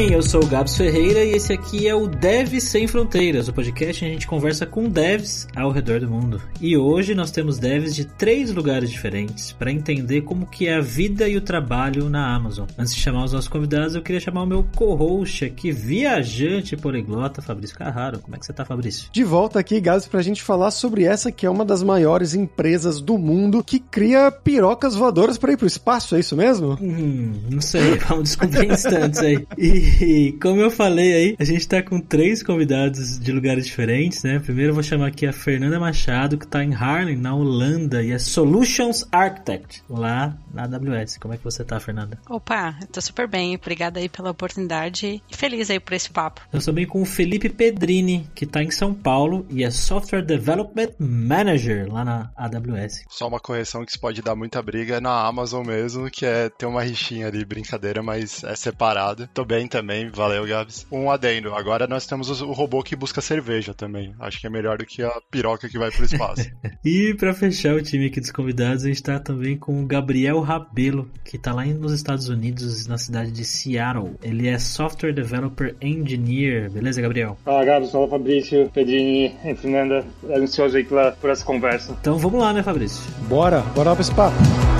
bem? Eu sou o Gabs Ferreira e esse aqui é o Devs Sem Fronteiras, o podcast onde a gente conversa com devs ao redor do mundo. E hoje nós temos devs de três lugares diferentes para entender como que é a vida e o trabalho na Amazon. Antes de chamar os nossos convidados, eu queria chamar o meu co-host aqui, viajante poliglota, Fabrício Carraro. Como é que você tá, Fabrício? De volta aqui, Gabs, pra gente falar sobre essa que é uma das maiores empresas do mundo que cria pirocas voadoras para ir pro espaço, é isso mesmo? Hum, não sei, vamos descobrir instantes aí. E como eu falei aí, a gente tá com três convidados de lugares diferentes, né? Primeiro eu vou chamar aqui a Fernanda Machado, que tá em Harlem, na Holanda, e é Solutions Architect, lá na AWS. Como é que você tá, Fernanda? Opa, eu tô super bem. Obrigada aí pela oportunidade e feliz aí por esse papo. Eu sou bem com o Felipe Pedrini, que tá em São Paulo e é Software Development Manager lá na AWS. Só uma correção que se pode dar muita briga é na Amazon mesmo, que é ter uma rixinha ali, brincadeira, mas é separado. Tô bem também, valeu, Gabs. Um adendo, agora nós temos o robô que busca cerveja também. Acho que é melhor do que a piroca que vai pro espaço. e para fechar o time aqui dos convidados, a gente tá também com o Gabriel Rabelo, que tá lá nos Estados Unidos, na cidade de Seattle. Ele é Software Developer Engineer. Beleza, Gabriel? Fala, Gabs. Fala, Fabrício, Pedrini e Fernanda. Ansioso aí por essa conversa. Então vamos lá, né, Fabrício? Bora, bora lá pra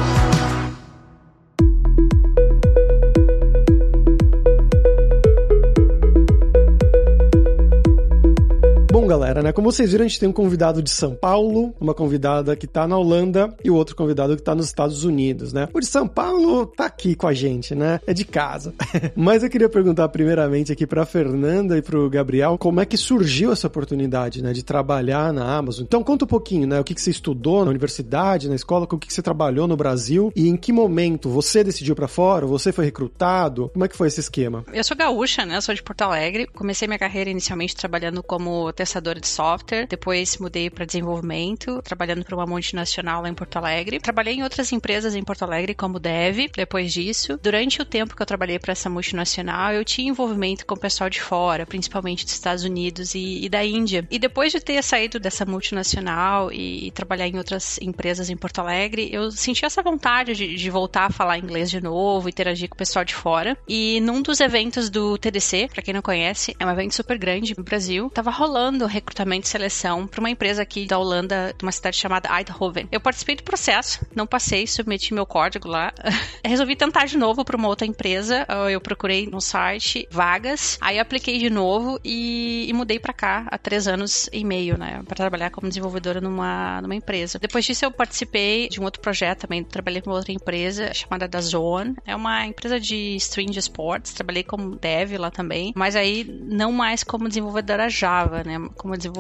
né? Como vocês viram, a gente tem um convidado de São Paulo, uma convidada que tá na Holanda e o outro convidado que tá nos Estados Unidos, né? O de São Paulo tá aqui com a gente, né? É de casa. Mas eu queria perguntar primeiramente aqui pra Fernanda e pro Gabriel como é que surgiu essa oportunidade, né? De trabalhar na Amazon. Então conta um pouquinho, né? O que, que você estudou na universidade, na escola, com o que, que você trabalhou no Brasil e em que momento você decidiu para fora, você foi recrutado? Como é que foi esse esquema? Eu sou gaúcha, né? Sou de Porto Alegre. Comecei minha carreira inicialmente trabalhando como testadora de software, depois mudei para desenvolvimento, trabalhando para uma multinacional lá em Porto Alegre. Trabalhei em outras empresas em Porto Alegre como dev. Depois disso, durante o tempo que eu trabalhei para essa multinacional, eu tinha envolvimento com o pessoal de fora, principalmente dos Estados Unidos e, e da Índia. E depois de ter saído dessa multinacional e, e, trabalhar em outras empresas em Porto Alegre, eu senti essa vontade de, de voltar a falar inglês de novo, interagir com o pessoal de fora. E num dos eventos do TDC, para quem não conhece, é um evento super grande no Brasil, tava rolando recrutamento e seleção para uma empresa aqui da Holanda, de uma cidade chamada Eindhoven. Eu participei do processo, não passei, submeti meu código lá. Resolvi tentar de novo para uma outra empresa. Eu procurei no site vagas, aí apliquei de novo e, e mudei para cá há três anos e meio, né, para trabalhar como desenvolvedora numa, numa empresa. Depois disso, eu participei de um outro projeto também, trabalhei com outra empresa chamada da Zone. É uma empresa de stream de esportes, trabalhei como dev lá também, mas aí não mais como desenvolvedora Java, né, como desenvolvedora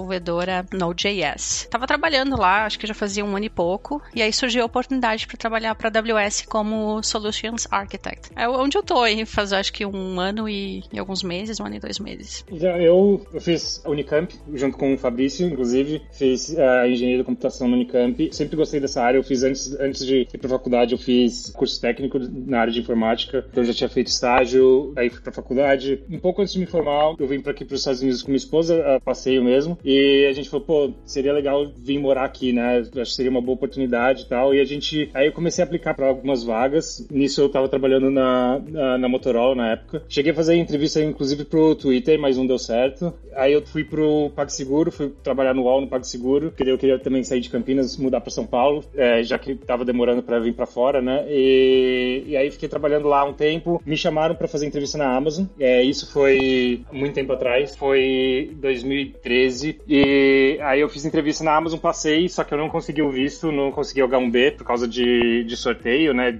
Node.js. Tava trabalhando lá, acho que já fazia um ano e pouco, e aí surgiu a oportunidade para trabalhar para a AWS como Solutions Architect. É onde eu tô, faz acho que um ano e, e, alguns meses, um ano e dois meses. Eu, eu fiz a Unicamp, junto com o Fabrício, inclusive, fiz a engenharia de computação na Unicamp. Sempre gostei dessa área, eu fiz antes, antes de ir para faculdade, eu fiz curso técnico na área de informática, então eu já tinha feito estágio, aí fui para faculdade. Um pouco antes de me formar, eu vim para aqui para os Estados Unidos com minha esposa, passeio mesmo, a gente falou, pô, seria legal vir morar aqui, né? Acho que seria uma boa oportunidade e tal. E a gente. Aí eu comecei a aplicar para algumas vagas. Nisso eu tava trabalhando na, na, na, Motorola na época. Cheguei a fazer entrevista, inclusive, pro Twitter, mas não deu certo. Aí eu fui pro PagSeguro, fui trabalhar no UOL no PagSeguro, porque eu queria também sair de Campinas, mudar para São Paulo, é, já que tava demorando para vir para fora, né? E, e, aí fiquei trabalhando lá um tempo. Me chamaram para fazer entrevista na Amazon. É, isso foi muito tempo atrás. Foi 2013. E aí eu fiz entrevista na Amazon, passei, só que eu não consegui o visto, não consegui o H1B por causa de, de sorteio, né?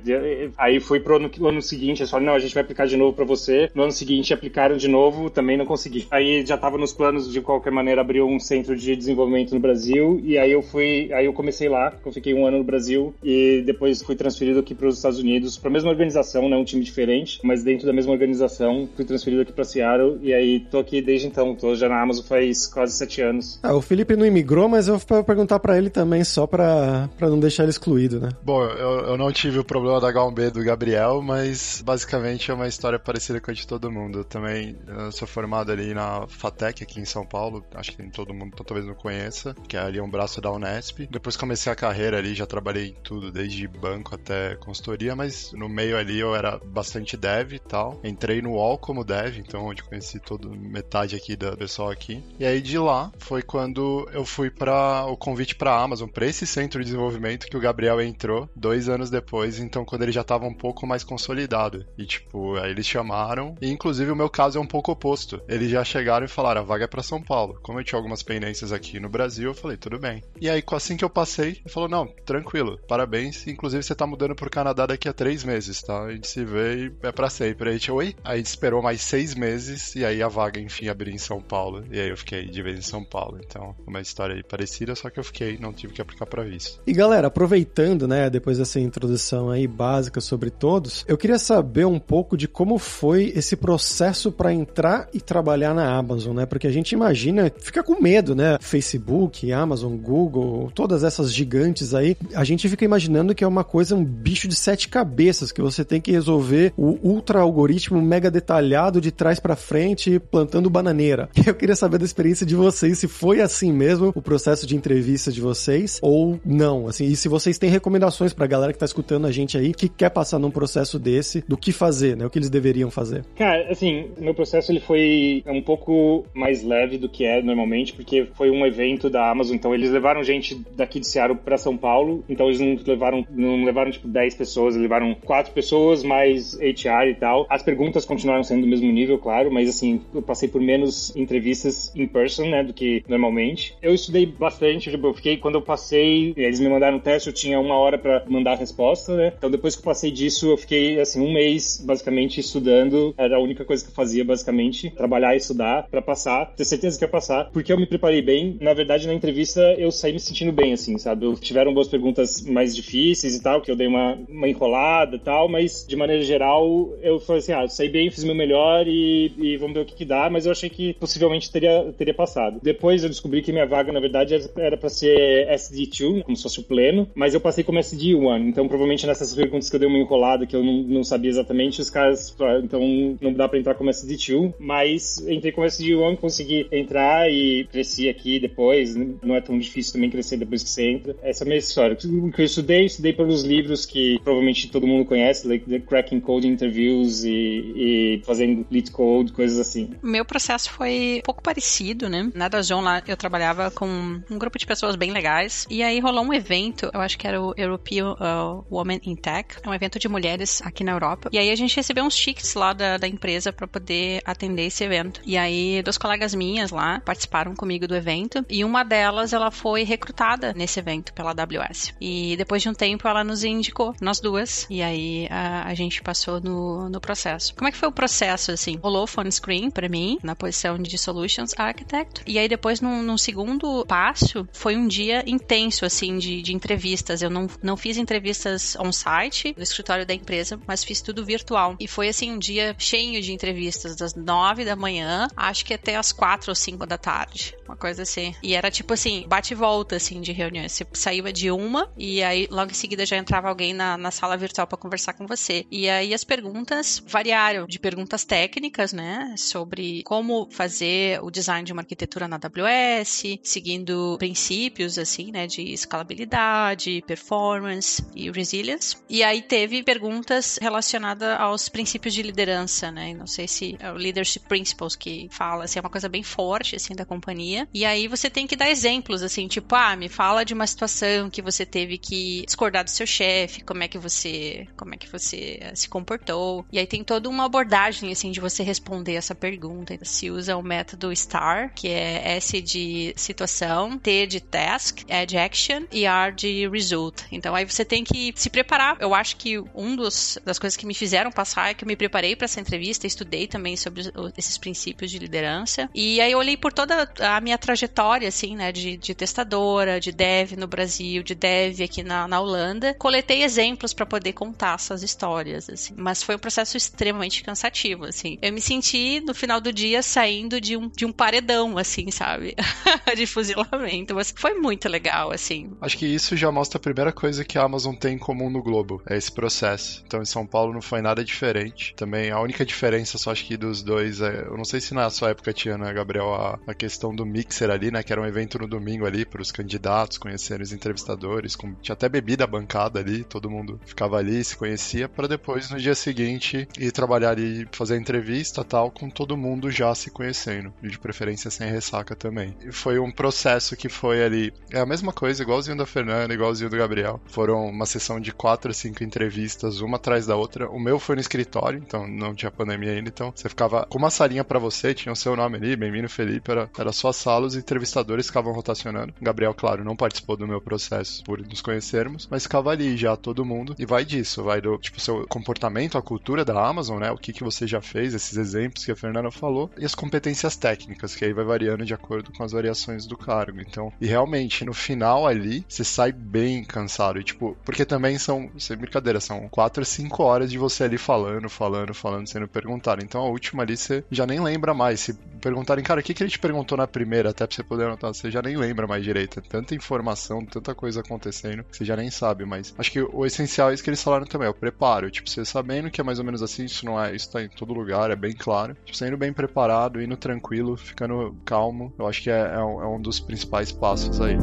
Aí fui pro ano, ano seguinte, eles falaram, não, a gente vai aplicar de novo para você. No ano seguinte aplicaram de novo, também não consegui. Aí já tava nos planos de qualquer maneira abrir um centro de desenvolvimento no Brasil e aí eu fui, aí eu comecei lá, eu fiquei um ano no Brasil e depois fui transferido aqui para os Estados Unidos, para a mesma organização, né, um time diferente, mas dentro da mesma organização, fui transferido aqui para Seattle e aí tô aqui desde então, tô já na Amazon faz quase sete anos anos. Ah, o Felipe não imigrou, mas eu vou perguntar para ele também, só para não deixar ele excluído, né? Bom, eu, eu não tive o problema da H1B do Gabriel, mas basicamente é uma história parecida com a de todo mundo. Eu também eu sou formado ali na FATEC, aqui em São Paulo, acho que todo mundo talvez não conheça, que é ali um braço da Unesp. Depois comecei a carreira ali, já trabalhei em tudo, desde banco até consultoria, mas no meio ali eu era bastante dev e tal. Entrei no UOL como dev, então onde conheci todo metade aqui da pessoal aqui. E aí de lá foi quando eu fui para o convite para Amazon, para esse centro de desenvolvimento que o Gabriel entrou dois anos depois, então quando ele já estava um pouco mais consolidado. E tipo, aí eles chamaram, e inclusive o meu caso é um pouco oposto. Eles já chegaram e falaram: a vaga é para São Paulo. Como eu tinha algumas pendências aqui no Brasil, eu falei: tudo bem. E aí assim que eu passei, ele falou: não, tranquilo, parabéns. Inclusive você tá mudando pro Canadá daqui a três meses, tá? A gente se vê e é pra sempre. A gente, oi? Aí a gente esperou mais seis meses e aí a vaga, enfim, abriu em São Paulo. E aí eu fiquei de vez em São Paulo. Então, uma história aí parecida, só que eu fiquei, não tive que aplicar pra visto. E galera, aproveitando, né, depois dessa introdução aí básica sobre todos, eu queria saber um pouco de como foi esse processo para entrar e trabalhar na Amazon, né? Porque a gente imagina, fica com medo, né? Facebook, Amazon, Google, todas essas gigantes aí, a gente fica imaginando que é uma coisa, um bicho de sete cabeças, que você tem que resolver o ultra algoritmo mega detalhado de trás para frente, plantando bananeira. Eu queria saber da experiência de vocês, se foi assim mesmo o processo de entrevista de vocês ou não, assim, e se vocês têm recomendações pra galera que tá escutando a gente aí, que quer passar num processo desse, do que fazer, né? O que eles deveriam fazer. Cara, assim, meu processo ele foi um pouco mais leve do que é normalmente, porque foi um evento da Amazon, então eles levaram gente daqui de Seattle para São Paulo, então eles não levaram, não levaram tipo 10 pessoas, eles levaram quatro pessoas mais HR e tal. As perguntas continuaram sendo do mesmo nível, claro, mas assim, eu passei por menos entrevistas in person, né, do que normalmente. Eu estudei bastante, tipo, eu fiquei quando eu passei, eles me mandaram um teste, eu tinha uma hora para mandar a resposta, né? Então depois que eu passei disso, eu fiquei assim um mês basicamente estudando, era a única coisa que eu fazia basicamente, trabalhar e estudar para passar, ter certeza que ia passar, porque eu me preparei bem. Na verdade, na entrevista eu saí me sentindo bem assim, sabe? Eu tiveram boas perguntas mais difíceis e tal, que eu dei uma, uma enrolada e tal, mas de maneira geral eu falei assim, ah, saí bem, fiz meu melhor e, e vamos ver o que, que dá, mas eu achei que possivelmente teria, teria passado. Depois eu descobri que minha vaga, na verdade, era para ser SD2, como se fosse o pleno, mas eu passei como SD1, então provavelmente nessas perguntas que eu dei uma enrolada que eu não, não sabia exatamente, os caras, então não dá para entrar como SD2, mas entrei como SD1, consegui entrar e cresci aqui depois, não é tão difícil também crescer depois que você entra. Essa é a minha história. O que eu estudei, estudei pelos livros que provavelmente todo mundo conhece, like The Cracking Code Interviews e, e fazendo lead code, coisas assim. Meu processo foi um pouco parecido, né? Na Dajon lá eu trabalhava com um grupo de pessoas bem legais e aí rolou um evento, eu acho que era o European uh, Women in Tech, é um evento de mulheres aqui na Europa. E aí a gente recebeu uns tickets lá da, da empresa para poder atender esse evento. E aí duas colegas minhas lá participaram comigo do evento e uma delas ela foi recrutada nesse evento pela AWS. E depois de um tempo ela nos indicou, nós duas, e aí a, a gente passou no, no processo. Como é que foi o processo, assim? Rolou phone screen para mim, na posição de Solutions Architect, e aí depois, num, num segundo passo, foi um dia intenso, assim, de, de entrevistas. Eu não, não fiz entrevistas on-site no escritório da empresa, mas fiz tudo virtual. E foi, assim, um dia cheio de entrevistas, das nove da manhã, acho que até as quatro ou cinco da tarde, uma coisa assim. E era tipo assim, bate e volta, assim, de reuniões. Você saía de uma e aí logo em seguida já entrava alguém na, na sala virtual para conversar com você. E aí as perguntas variaram de perguntas técnicas, né, sobre como fazer o design de uma arquitetura na AWS, seguindo princípios assim, né, de escalabilidade, performance e resilience. E aí teve perguntas relacionadas aos princípios de liderança, né? Não sei se é o leadership principles que fala, assim, é uma coisa bem forte assim da companhia. E aí você tem que dar exemplos assim, tipo, ah, me fala de uma situação que você teve que discordar do seu chefe, como é que você, como é que você eh, se comportou. E aí tem toda uma abordagem assim de você responder essa pergunta. Se usa o método STAR, que é S de situação, T de task, E de action e R de result. Então aí você tem que se preparar. Eu acho que um dos das coisas que me fizeram passar é que eu me preparei para essa entrevista, estudei também sobre esses princípios de liderança. E aí eu olhei por toda a minha trajetória assim, né, de, de testadora, de dev no Brasil, de dev aqui na, na Holanda. Coletei exemplos para poder contar essas histórias, assim. Mas foi um processo extremamente cansativo, assim. Eu me senti, no final do dia, saindo de um, de um paredão, assim, sabe? de fuzilamento. Mas foi muito legal, assim. Acho que isso já mostra a primeira coisa que a Amazon tem em comum no globo, é esse processo. Então em São Paulo não foi nada diferente. Também a única diferença, só acho que dos dois, é, eu não sei se na sua época tinha, né, Gabriel, a, a questão do mixer ali, né, que era um evento no domingo ali para os candidatos conhecerem os entrevistadores, com, tinha até bebida bancada ali, todo mundo ficava ali, se conhecia, para depois no dia seguinte ir trabalhar ali, fazer a entrevista tal, com todo mundo já se conhecendo, e de preferência sem ressaca também. E foi um processo que foi ali, é a mesma coisa, igualzinho da Fernanda, igualzinho do Gabriel. Foram uma sessão de quatro a cinco entrevistas, uma atrás da outra. O meu foi no escritório, então não tinha pandemia ainda, então você ficava com uma salinha para você, tinha o seu nome ali, bem-vindo Felipe, era, era sua sala, os entrevistadores ficavam rotacionando. O Gabriel, claro, não participou do meu processo por nos conhecermos, mas ficava ali já todo mundo. E vai disso, vai do tipo seu comportamento, a cultura da Amazon, né? O que, que você já fez, esses exemplos que a Fernanda falou, e as competências técnicas, que aí vai variando de acordo com as variações do cargo. Então, e realmente, no final ali, você sai bem cansado. E, tipo, porque também são, sem brincadeira, são 4 a 5 horas de você ali falando, falando, falando, sendo perguntado. Então a última ali você já nem lembra mais. Se perguntarem, cara, o que, que ele te perguntou na primeira, até pra você poder anotar, você já nem lembra mais direito. É tanta informação, tanta coisa acontecendo, que você já nem sabe. Mas acho que o essencial é isso que eles falaram também, é o preparo. Tipo, você sabendo que é mais ou menos assim, isso não é, isso tá em todo lugar, é bem claro. Tipo, você indo bem preparado, indo tranquilo, ficando calmo, eu acho que é, é um, é um dos principais passos aí.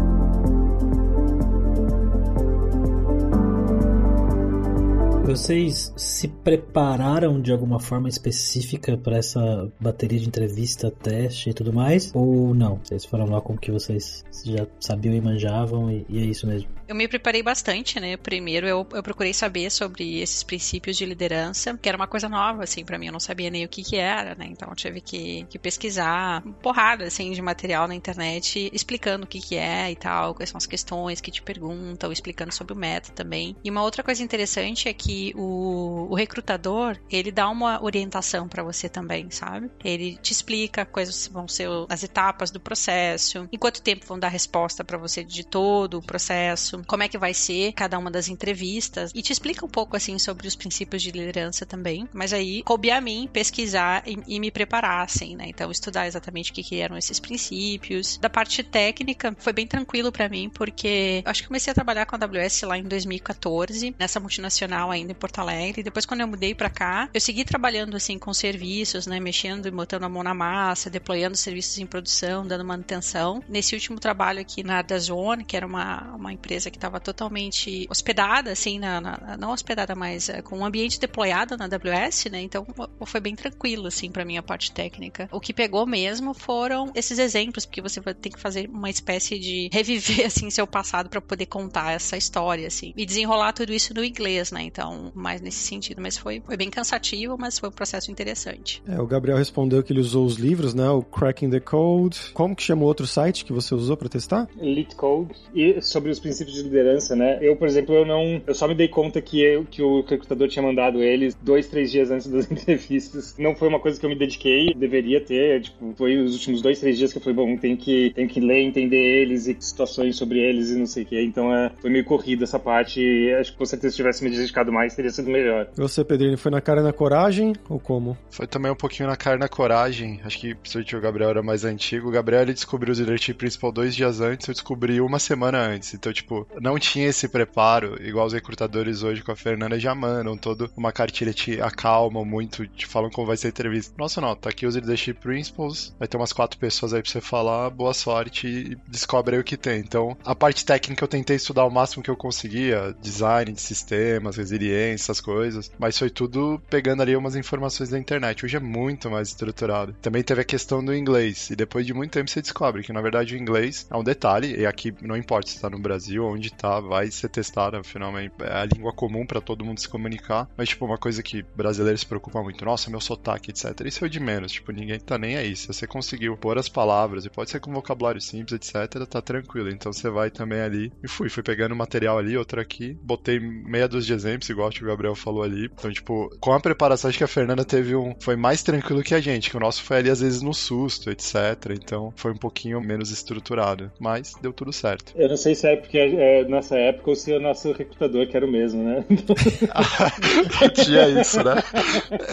Vocês se prepararam de alguma forma específica para essa bateria de entrevista, teste e tudo mais? Ou não? Vocês foram lá com o que vocês já sabiam e manjavam e, e é isso mesmo? Eu me preparei bastante, né? Primeiro eu, eu procurei saber sobre esses princípios de liderança, que era uma coisa nova, assim, para mim. Eu não sabia nem o que que era, né? Então eu tive que, que pesquisar porrada, assim, de material na internet explicando o que que é e tal, quais são as questões que te perguntam, explicando sobre o método também. E uma outra coisa interessante é que o, o recrutador, ele dá uma orientação para você também, sabe? Ele te explica quais vão ser as etapas do processo, em quanto tempo vão dar resposta para você de todo o processo, como é que vai ser cada uma das entrevistas e te explica um pouco assim sobre os princípios de liderança também. Mas aí coube a mim pesquisar e, e me preparar, assim, né? Então estudar exatamente o que, que eram esses princípios. Da parte técnica foi bem tranquilo para mim porque acho que comecei a trabalhar com a AWS lá em 2014 nessa multinacional ainda em Porto Alegre. Depois quando eu mudei para cá, eu segui trabalhando assim com serviços, né? Mexendo e botando a mão na massa, deployando serviços em produção, dando manutenção. Nesse último trabalho aqui na Dazone, que era uma, uma empresa empresa que estava totalmente hospedada, assim, na, na, não hospedada, mas é, com um ambiente deployado na AWS, né? Então foi bem tranquilo, assim, para mim a parte técnica. O que pegou mesmo foram esses exemplos, porque você vai ter que fazer uma espécie de reviver, assim, seu passado para poder contar essa história, assim, e desenrolar tudo isso no inglês, né? Então, mais nesse sentido. Mas foi, foi bem cansativo, mas foi um processo interessante. É, o Gabriel respondeu que ele usou os livros, né? O Cracking the Code. Como que chama o outro site que você usou para testar? Elite Code. E sobre os princípios de liderança, né? Eu, por exemplo, eu não. Eu só me dei conta que, eu, que o recrutador tinha mandado eles dois, três dias antes das entrevistas. Não foi uma coisa que eu me dediquei, deveria ter. Tipo, foi os últimos dois, três dias que eu falei, bom, tem que, tem que ler, entender eles e situações sobre eles e não sei o que. Então é, foi meio corrido essa parte. E acho que com certeza se tivesse me dedicado mais, teria sido melhor. Você, Pedrinho, foi na cara e na coragem ou como? Foi também um pouquinho na cara e na coragem. Acho que se o Gabriel era mais antigo. O Gabriel ele descobriu o Leadership Principal dois dias antes, eu descobri uma semana antes. Então, tipo, não tinha esse preparo, igual os recrutadores hoje com a Fernanda já mandam toda uma cartilha te acalmam muito, te falam como vai ser a entrevista. Nossa, não, tá aqui os leadership principles, vai ter umas quatro pessoas aí pra você falar, boa sorte e descobre aí o que tem. Então, a parte técnica eu tentei estudar o máximo que eu conseguia, design de sistemas, resiliência, essas coisas, mas foi tudo pegando ali umas informações da internet. Hoje é muito mais estruturado. Também teve a questão do inglês, e depois de muito tempo você descobre que na verdade o inglês é um detalhe, e aqui não importa se tá no Brasil, onde tá, vai ser testada, finalmente. É a língua comum para todo mundo se comunicar. Mas, tipo, uma coisa que brasileiros se preocupam muito. Nossa, meu sotaque, etc. Isso é de menos. Tipo, ninguém tá nem aí. Se você conseguiu pôr as palavras, e pode ser com vocabulário simples, etc., tá tranquilo. Então você vai também ali. E fui, fui pegando material ali, outro aqui. Botei meia dúzia de exemplos, igual que o Gabriel falou ali. Então, tipo, com a preparação, acho que a Fernanda teve um. Foi mais tranquilo que a gente, que o nosso foi ali, às vezes, no susto, etc. Então, foi um pouquinho menos estruturado. Mas deu tudo certo. Eu não sei se é porque é, é, nessa época ou se é o nosso recrutador que era o mesmo, né? Tinha isso, né?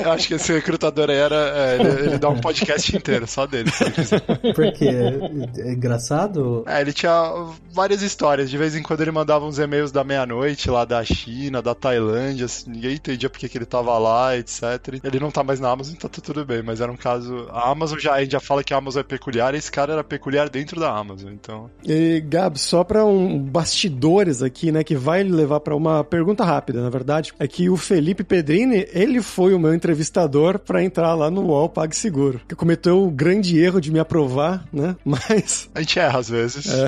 Eu acho que esse recrutador era. É, ele, ele, dá um podcast inteiro só dele, se quiser. Por quê? É engraçado? É, ele tinha várias histórias. De vez em quando ele mandava uns e-mails da meia-noite lá da China, da Tailândia. Assim, ninguém entendia porque que ele tava lá, etc. Ele não tá mais na Amazon, então tá tudo bem. Mas era um caso. A Amazon já, a gente já fala que a Amazon é peculiar, e esse cara era peculiar dentro da Amazon, então. E, Gab, só pra um bastidores aqui, né, que vai levar para uma pergunta rápida, na verdade, é que o Felipe Pedrini, ele foi o meu entrevistador para entrar lá no UOL PagSeguro. Que cometeu o grande erro de me aprovar, né? Mas. A gente erra às vezes. É...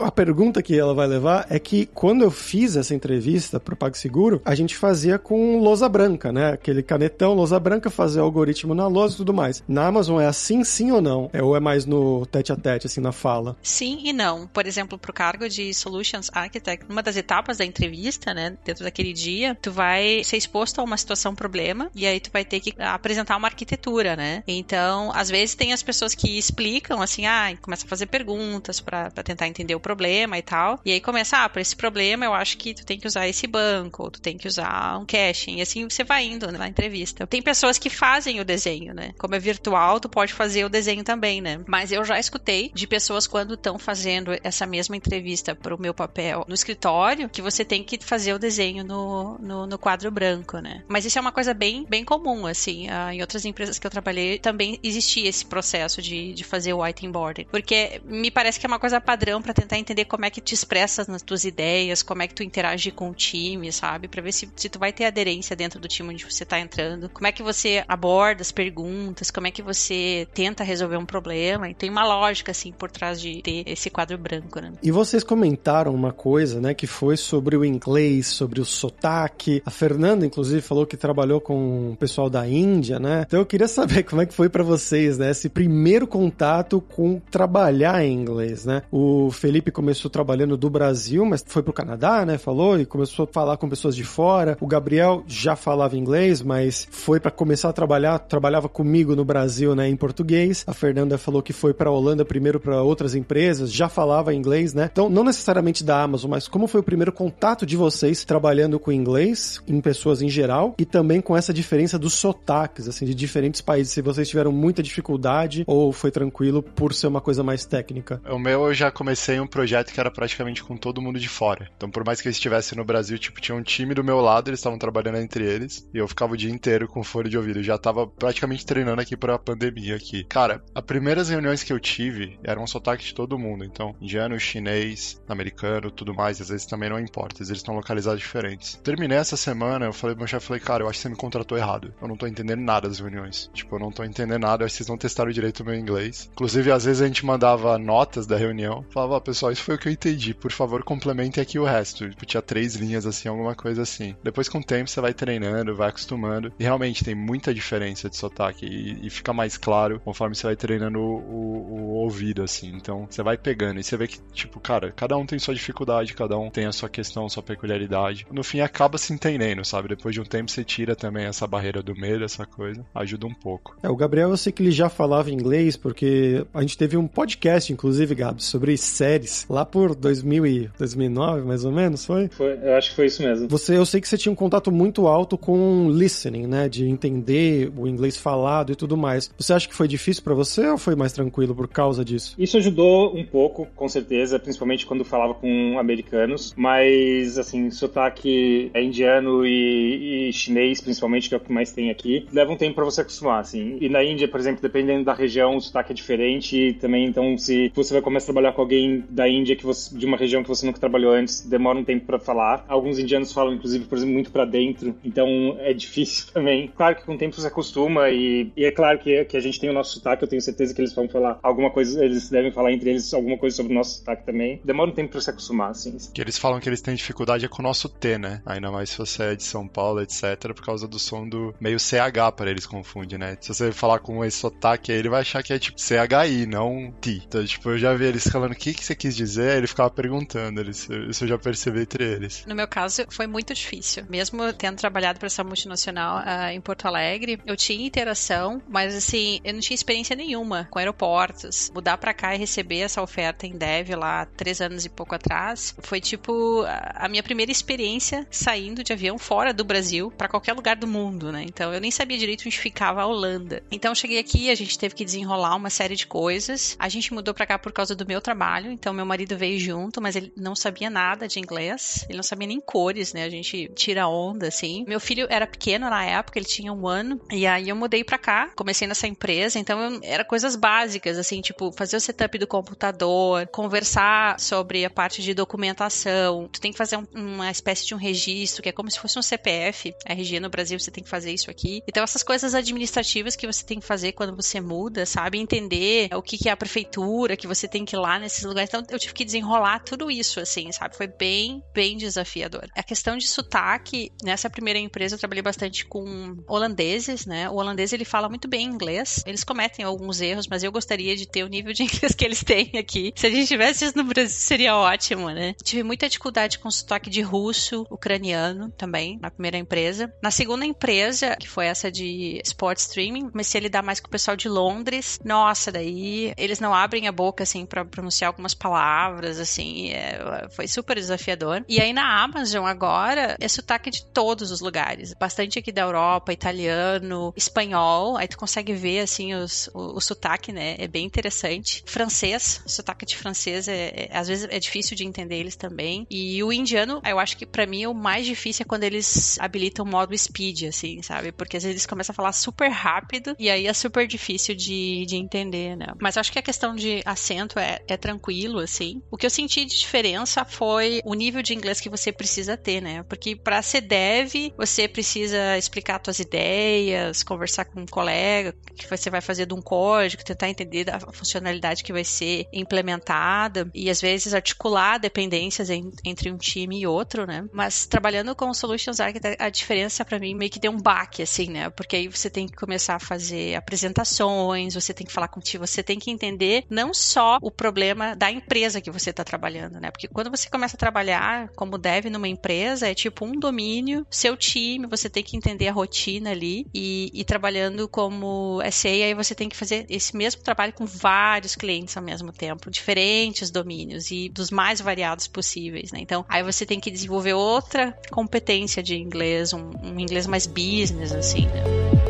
a pergunta que ela vai levar é que quando eu fiz essa entrevista pro PagSeguro, a gente fazia com lousa branca, né? Aquele canetão, lousa branca, fazer algoritmo na lousa e tudo mais. Na Amazon é assim, sim ou não? É, ou é mais no tete a tete, assim, na fala? Sim e não. Por exemplo, pro cargo de Solutions Architect, numa das etapas da entrevista, né, dentro daquele dia, tu vai ser exposto a uma situação problema e aí tu vai ter que apresentar uma arquitetura, né? Então, às vezes tem as pessoas que explicam assim, ah, começa a fazer perguntas para tentar entender o problema e tal. E aí começa, ah, para esse problema eu acho que tu tem que usar esse banco, ou tu tem que usar um caching, e assim você vai indo né, na entrevista. Tem pessoas que fazem o desenho, né? Como é virtual, tu pode fazer o desenho também, né? Mas eu já escutei de pessoas quando estão fazendo essa mesma entrevista para o meu papel no escritório, que você tem que fazer o desenho no, no, no quadro branco, né? Mas isso é uma coisa bem, bem comum, assim. Uh, em outras empresas que eu trabalhei também existia esse processo de, de fazer o whiteboarding. Porque me parece que é uma coisa padrão para tentar entender como é que te expressas nas tuas ideias, como é que tu interage com o time, sabe? Para ver se, se tu vai ter aderência dentro do time onde você tá entrando, como é que você aborda as perguntas, como é que você tenta resolver um problema. E tem uma lógica, assim, por trás de ter esse quadro branco, né? E vocês comentaram uma coisa, né, que foi sobre o inglês, sobre o sotaque. A Fernanda, inclusive, falou que trabalhou com o pessoal da Índia, né? Então eu queria saber como é que foi para vocês, né, esse primeiro contato com trabalhar em inglês, né? O Felipe começou trabalhando do Brasil, mas foi pro Canadá, né? Falou e começou a falar com pessoas de fora. O Gabriel já falava inglês, mas foi para começar a trabalhar, trabalhava comigo no Brasil, né, em português. A Fernanda falou que foi para Holanda primeiro para outras empresas, já falava inglês, né? Então, não necessariamente da Amazon, mas como foi o primeiro contato de vocês trabalhando com inglês, em pessoas em geral, e também com essa diferença dos sotaques, assim, de diferentes países, se vocês tiveram muita dificuldade ou foi tranquilo por ser uma coisa mais técnica? O meu, eu já comecei um projeto que era praticamente com todo mundo de fora. Então, por mais que eu estivesse no Brasil, tipo, tinha um time do meu lado, eles estavam trabalhando entre eles, e eu ficava o dia inteiro com fone de ouvido. Eu já tava praticamente treinando aqui pra pandemia aqui. Cara, as primeiras reuniões que eu tive eram um sotaque de todo mundo. Então, indiano, chinês, americano, tudo mais, às vezes também não importa, eles estão localizados diferentes. Terminei essa semana, eu falei pro meu chefe, falei, cara, eu acho que você me contratou errado. Eu não tô entendendo nada das reuniões. Tipo, eu não tô entendendo nada, eu acho que vocês não testaram direito o meu inglês. Inclusive, às vezes a gente mandava notas da reunião, falava, ah, pessoal, isso foi o que eu entendi, por favor, complementem aqui o resto. Tipo, tinha três linhas assim, alguma coisa assim. Depois, com o tempo, você vai treinando, vai acostumando. E realmente tem muita diferença de sotaque e, e fica mais claro conforme você vai treinando o, o, o ouvido, assim. Então, você vai pegando e você vê que, tipo, cara, cada um tem sua dificuldade, cada um tem a sua questão, sua peculiaridade. No fim, acaba se entendendo, sabe? Depois de um tempo, você tira também essa barreira do medo, essa coisa, ajuda um pouco. É, o Gabriel, eu sei que ele já falava inglês, porque a gente teve um podcast, inclusive, Gabs, sobre séries, lá por 2000 e 2009, mais ou menos, foi? Foi, eu acho que foi isso mesmo. Você, eu sei que você tinha um contato muito alto com listening, né? De entender o inglês falado e tudo mais. Você acha que foi difícil para você ou foi mais tranquilo por causa disso? Isso ajudou um pouco, com certeza, principalmente quando falava com americanos, mas, assim, sotaque é indiano e, e, chinês, principalmente, que é o que mais tem aqui, leva um tempo para você acostumar, assim. E na Índia, por exemplo, dependendo da região, o sotaque é diferente e também, então, se você vai começar a trabalhar com alguém da Índia, que você, de uma região que você nunca trabalhou antes, demora um tempo para falar. Alguns indianos falam, inclusive, por exemplo, muito para dentro, então é difícil também. Claro que com o tempo você acostuma e, e é claro que, que a gente tem o nosso sotaque, eu tenho certeza que eles vão falar alguma coisa, eles devem falar entre eles alguma coisa sobre o nosso sotaque também. Demora um tempo pra se acostumar, assim. Que eles falam que eles têm dificuldade é com o nosso T, né? Ainda mais se você é de São Paulo, etc., por causa do som do meio CH para eles confunde, né? Se você falar com esse sotaque aí, ele vai achar que é tipo CHI, não T. Então, tipo, eu já vi eles falando o que, que você quis dizer, aí ele ficava perguntando, eles, isso eu já percebi entre eles. No meu caso, foi muito difícil. Mesmo tendo trabalhado para essa multinacional uh, em Porto Alegre, eu tinha interação, mas assim, eu não tinha experiência nenhuma com aeroportos. Mudar para cá e receber essa oferta em dev lá três anos e pouco pouco atrás, foi tipo a minha primeira experiência saindo de avião fora do Brasil para qualquer lugar do mundo, né? Então eu nem sabia direito onde ficava a Holanda. Então eu cheguei aqui, a gente teve que desenrolar uma série de coisas. A gente mudou para cá por causa do meu trabalho, então meu marido veio junto, mas ele não sabia nada de inglês, ele não sabia nem cores, né? A gente tira onda assim. Meu filho era pequeno na época, ele tinha um ano, e aí eu mudei para cá, comecei nessa empresa, então eu, era coisas básicas, assim, tipo fazer o setup do computador, conversar sobre a parte de documentação. Tu tem que fazer um, uma espécie de um registro, que é como se fosse um CPF, RG no Brasil você tem que fazer isso aqui. Então essas coisas administrativas que você tem que fazer quando você muda, sabe? Entender o que, que é a prefeitura, que você tem que ir lá nesses lugares. Então eu tive que desenrolar tudo isso, assim, sabe? Foi bem, bem desafiador. A questão de sotaque, nessa primeira empresa eu trabalhei bastante com holandeses, né? O holandês ele fala muito bem inglês. Eles cometem alguns erros, mas eu gostaria de ter o nível de inglês que eles têm aqui. Se a gente tivesse isso no Brasil, seria ótimo, né? Tive muita dificuldade com sotaque de russo, ucraniano também, na primeira empresa. Na segunda empresa, que foi essa de sports streaming, comecei a lidar mais com o pessoal de Londres. Nossa, daí eles não abrem a boca, assim, para pronunciar algumas palavras, assim, é, foi super desafiador. E aí na Amazon agora, é sotaque de todos os lugares. Bastante aqui da Europa, italiano, espanhol, aí tu consegue ver, assim, os, o, o sotaque, né? É bem interessante. Francês, sotaque de francês, é, é, às vezes é difícil de entender eles também. E o indiano, eu acho que para mim o mais difícil é quando eles habilitam o modo speed, assim, sabe? Porque às vezes eles começam a falar super rápido e aí é super difícil de, de entender, né? Mas acho que a questão de acento é, é tranquilo, assim. O que eu senti de diferença foi o nível de inglês que você precisa ter, né? Porque para ser dev, você precisa explicar suas ideias, conversar com um colega, que você vai fazer de um código, tentar entender a funcionalidade que vai ser implementada e às vezes articular dependências em, entre um time e outro, né? Mas trabalhando com Solutions Architect, a diferença para mim meio que deu um baque, assim, né? Porque aí você tem que começar a fazer apresentações, você tem que falar contigo, você tem que entender não só o problema da empresa que você está trabalhando, né? Porque quando você começa a trabalhar como dev numa empresa, é tipo um domínio, seu time, você tem que entender a rotina ali e, e trabalhando como SA, aí você tem que fazer esse mesmo trabalho com vários clientes ao mesmo tempo, diferentes domínios e dos mais variados possíveis, né? Então, aí você tem que desenvolver outra competência de inglês, um, um inglês mais business, assim, né?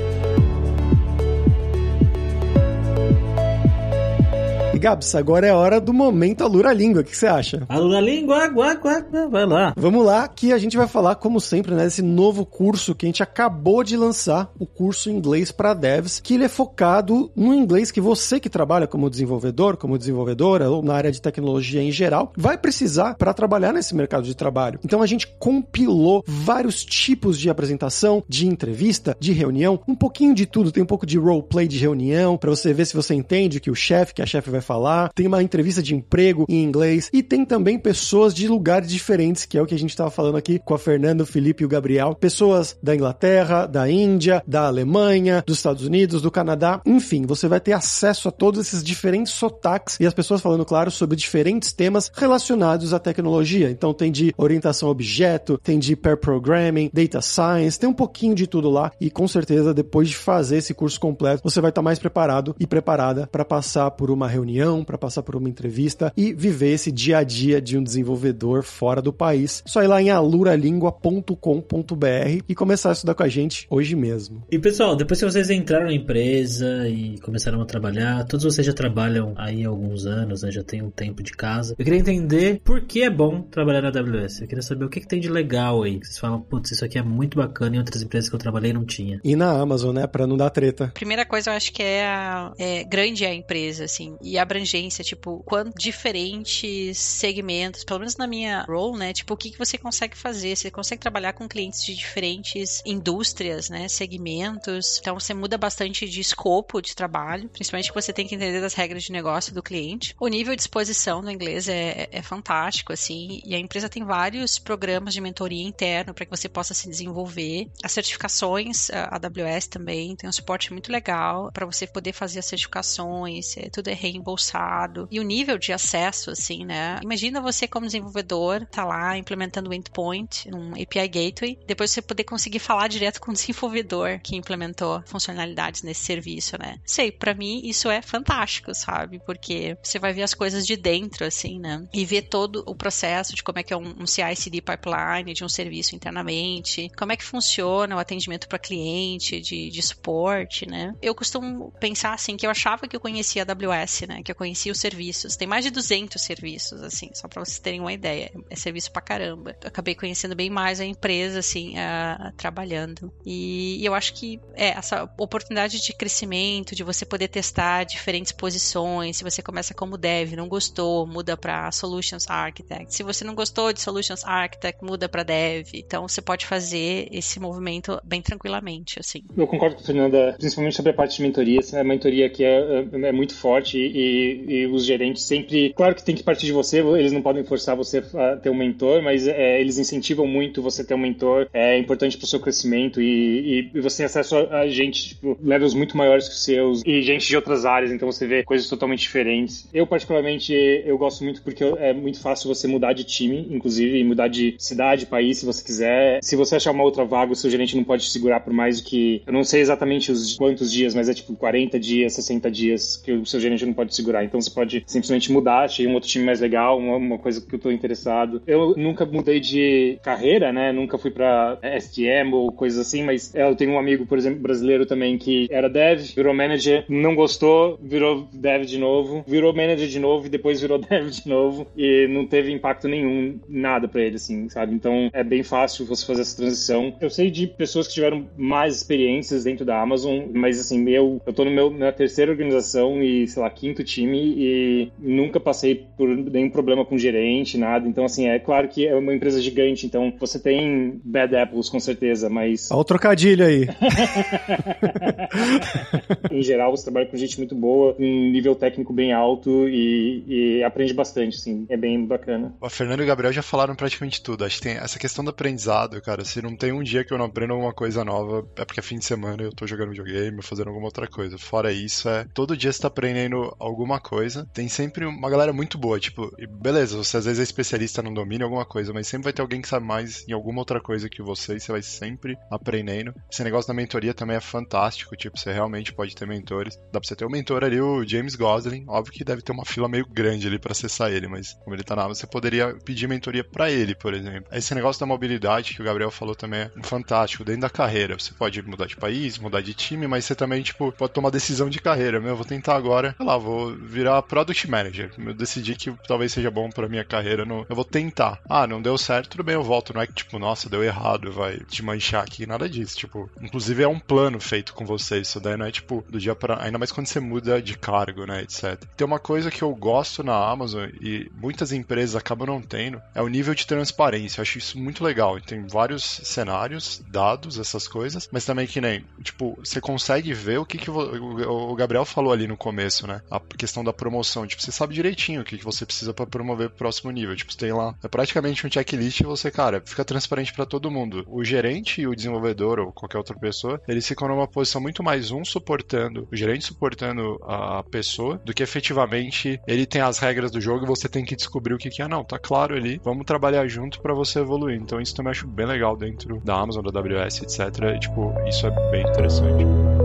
Gabs, agora é hora do momento Alura Língua. O que você acha? Alura Língua, guá, guá, guá, vai lá. Vamos lá, que a gente vai falar, como sempre, né, desse novo curso que a gente acabou de lançar, o curso Inglês para Devs, que ele é focado no inglês que você que trabalha como desenvolvedor, como desenvolvedora ou na área de tecnologia em geral, vai precisar para trabalhar nesse mercado de trabalho. Então a gente compilou vários tipos de apresentação, de entrevista, de reunião, um pouquinho de tudo, tem um pouco de roleplay de reunião, para você ver se você entende o que o chefe, que a chefe vai falar, tem uma entrevista de emprego em inglês e tem também pessoas de lugares diferentes, que é o que a gente estava falando aqui com a Fernanda, o Felipe e o Gabriel. Pessoas da Inglaterra, da Índia, da Alemanha, dos Estados Unidos, do Canadá, enfim, você vai ter acesso a todos esses diferentes sotaques e as pessoas falando, claro, sobre diferentes temas relacionados à tecnologia. Então tem de orientação a objeto, tem de pair programming, data science, tem um pouquinho de tudo lá e com certeza depois de fazer esse curso completo, você vai estar mais preparado e preparada para passar por uma reunião reunião, para passar por uma entrevista e viver esse dia a dia de um desenvolvedor fora do país. Só ir lá em aluralingua.com.br e começar a estudar com a gente hoje mesmo. E pessoal, depois que vocês entraram na empresa e começaram a trabalhar, todos vocês já trabalham aí há alguns anos, né? Já tem um tempo de casa. Eu queria entender por que é bom trabalhar na AWS. Eu queria saber o que, que tem de legal aí. Vocês falam, putz, isso aqui é muito bacana em outras empresas que eu trabalhei não tinha. E na Amazon, né? Pra não dar treta. Primeira coisa, eu acho que é, a, é grande a empresa, assim, e a abrangência, tipo, quanto diferentes segmentos, pelo menos na minha role, né? Tipo, o que, que você consegue fazer? Você consegue trabalhar com clientes de diferentes indústrias, né? Segmentos. Então você muda bastante de escopo de trabalho, principalmente que você tem que entender das regras de negócio do cliente. O nível de exposição no inglês é, é fantástico, assim, e a empresa tem vários programas de mentoria interno para que você possa se desenvolver. As certificações, a AWS também tem um suporte muito legal para você poder fazer as certificações, é, tudo é reembolsado alçado e o nível de acesso, assim, né? Imagina você como desenvolvedor, tá lá implementando o endpoint, um API gateway, depois você poder conseguir falar direto com o desenvolvedor que implementou funcionalidades nesse serviço, né? Sei, para mim isso é fantástico, sabe? Porque você vai ver as coisas de dentro, assim, né? E ver todo o processo de como é que é um, um CI/CD pipeline de um serviço internamente, como é que funciona o atendimento para cliente, de, de suporte, né? Eu costumo pensar assim que eu achava que eu conhecia a AWS, né? Que eu conhecia os serviços. Tem mais de 200 serviços, assim, só para vocês terem uma ideia. É serviço pra caramba. Eu acabei conhecendo bem mais a empresa, assim, a, trabalhando. E, e eu acho que é essa oportunidade de crescimento, de você poder testar diferentes posições. Se você começa como dev, não gostou, muda para Solutions Architect. Se você não gostou de Solutions Architect, muda para dev. Então você pode fazer esse movimento bem tranquilamente, assim. Eu concordo com a Fernanda, principalmente sobre a parte de mentoria. A mentoria aqui é, é, é muito forte e, e, os gerentes sempre, claro que tem que partir de você, eles não podem forçar você a ter um mentor, mas é, eles incentivam muito você ter um mentor. É importante para o seu crescimento e, e, você tem acesso a, gente, tipo, levels muito maiores que os seus e gente de outras áreas, então você vê coisas totalmente diferentes. Eu, particularmente, eu gosto muito porque é muito fácil você mudar de time, inclusive, mudar de cidade, país, se você quiser. Se você achar uma outra vaga, o seu gerente não pode te segurar por mais do que. Eu não sei exatamente os quantos dias, mas é tipo 40 dias, 60 dias que o seu gerente não pode segurar. Então você pode simplesmente mudar, achei um outro time mais legal, uma, uma coisa que eu tô interessado. Eu nunca mudei de carreira, né? Nunca fui pra STM ou coisas assim, mas eu tenho um amigo, por exemplo, brasileiro também que era dev, virou manager, não gostou, virou dev de novo, virou manager de novo e depois virou dev de novo e não teve impacto nenhum, nada para ele, assim, sabe? Então é bem fácil você fazer essa transição. Eu sei de pessoas que tiveram mais experiências dentro da Amazon, mas assim, eu, eu tô no meu, na terceira organização e, sei lá, quinto time e nunca passei por nenhum problema com gerente, nada. Então, assim, é claro que é uma empresa gigante, então você tem bad apples com certeza, mas. Olha o trocadilho aí. em geral, você trabalha com gente muito boa, um nível técnico bem alto e, e, aprende bastante, assim. É bem bacana. O Fernando e o Gabriel já falaram praticamente tudo. Acho que tem essa questão do aprendizado, cara. Se não tem um dia que eu não aprendo alguma coisa nova, é porque é fim de semana eu tô jogando videogame ou fazendo alguma outra coisa. Fora isso, é todo dia você tá aprendendo alguma coisa. Tem sempre uma galera muito boa, tipo, beleza, você às vezes é especialista no domínio alguma coisa, mas sempre vai ter alguém que sabe mais em alguma outra coisa que você e você vai sempre aprendendo. Esse negócio da mentoria também é fantástico, tipo, você realmente pode ter mentores. Dá pra você ter um mentor ali, o James Gosling, óbvio que deve ter uma fila meio grande ali para acessar ele, mas como ele tá na você poderia pedir mentoria para ele, por exemplo. Esse negócio da mobilidade que o Gabriel falou também é fantástico, dentro da carreira. Você pode mudar de país, mudar de time, mas você também, tipo, pode tomar decisão de carreira. Meu, eu vou tentar agora, sei lá, vou virar Product Manager. Eu decidi que talvez seja bom pra minha carreira. No... Eu vou tentar. Ah, não deu certo, tudo bem, eu volto. Não é que, tipo, nossa, deu errado, vai te manchar aqui, nada disso. Tipo, inclusive é um plano feito com você. Isso daí não é, tipo, do dia pra. Ainda mais quando você muda de cargo, né, etc. Tem uma coisa que eu gosto na Amazon e muitas empresas acabam não tendo, é o nível de transparência. Eu acho isso muito legal. Tem vários cenários, dados, essas coisas, mas também que nem, tipo, você consegue ver o que, que o Gabriel falou ali no começo, né? Questão da promoção. Tipo, você sabe direitinho o que, que você precisa para promover pro próximo nível. Tipo, tem lá, é praticamente um checklist e você, cara, fica transparente para todo mundo. O gerente e o desenvolvedor ou qualquer outra pessoa, eles ficam numa posição muito mais um suportando, o gerente suportando a pessoa, do que efetivamente ele tem as regras do jogo e você tem que descobrir o que, que é. Não, tá claro ali, vamos trabalhar junto para você evoluir. Então isso também acho bem legal dentro da Amazon, da AWS, etc. E, tipo, isso é bem interessante.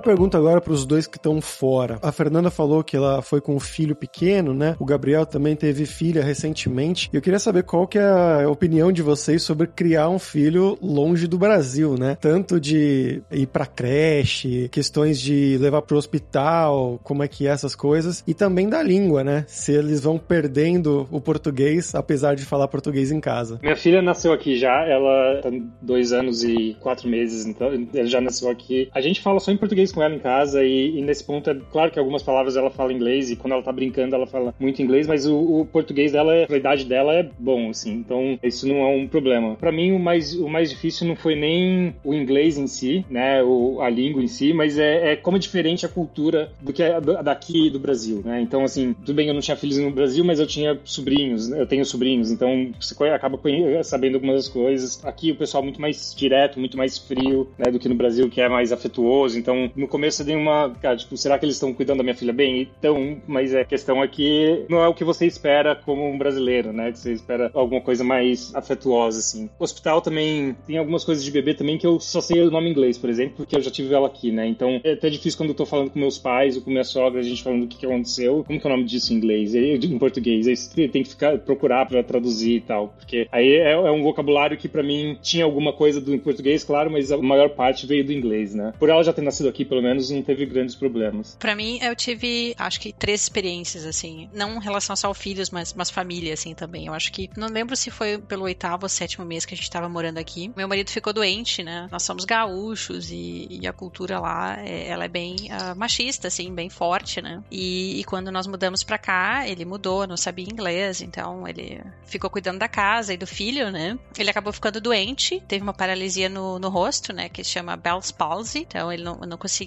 Uma pergunta agora para os dois que estão fora. A Fernanda falou que ela foi com um filho pequeno, né? O Gabriel também teve filha recentemente. Eu queria saber qual que é a opinião de vocês sobre criar um filho longe do Brasil, né? Tanto de ir para creche, questões de levar para o hospital, como é que é essas coisas, e também da língua, né? Se eles vão perdendo o português, apesar de falar português em casa. Minha filha nasceu aqui já, ela tá dois anos e quatro meses, então ela já nasceu aqui. A gente fala só em português português com ela em casa e, e, nesse ponto é claro que algumas palavras ela fala inglês e quando ela tá brincando ela fala muito inglês, mas o, o português dela, a idade dela é bom, assim, então isso não é um problema. Para mim o mais, o mais difícil não foi nem o inglês em si, né, o, a língua em si, mas é, é como é diferente a cultura do que é daqui do Brasil, né? Então assim, tudo bem eu não tinha filhos no Brasil, mas eu tinha sobrinhos, eu tenho sobrinhos, então você acaba sabendo algumas coisas. Aqui o pessoal é muito mais direto, muito mais frio, né, do que no Brasil, que é mais afetuoso. Então, no começo eu dei uma, cara, tipo, será que eles estão cuidando da minha filha bem? Então, mas a questão é que não é o que você espera como um brasileiro, né? Que você espera alguma coisa mais afetuosa, assim. O hospital também tem algumas coisas de bebê também que eu só sei o nome inglês, por exemplo, porque eu já tive ela aqui, né? Então, é até difícil quando eu tô falando com meus pais ou com minha sogra, a gente falando o que, que aconteceu. Como que é o nome disso em inglês? Em português. Aí você tem que ficar, procurar para traduzir e tal. Porque aí é, é um vocabulário que para mim tinha alguma coisa do em português, claro, mas a maior parte veio do inglês, né? Por ela já ter nascido aqui, pelo menos, não teve grandes problemas. Para mim, eu tive, acho que, três experiências, assim. Não em relação só aos filhos, mas, mas família, assim, também. Eu acho que, não lembro se foi pelo oitavo ou sétimo mês que a gente tava morando aqui. Meu marido ficou doente, né? Nós somos gaúchos e, e a cultura lá, é, ela é bem uh, machista, assim, bem forte, né? E, e quando nós mudamos para cá, ele mudou, não sabia inglês, então ele ficou cuidando da casa e do filho, né? Ele acabou ficando doente, teve uma paralisia no, no rosto, né? Que se chama Bell's palsy. Então ele não, não conseguia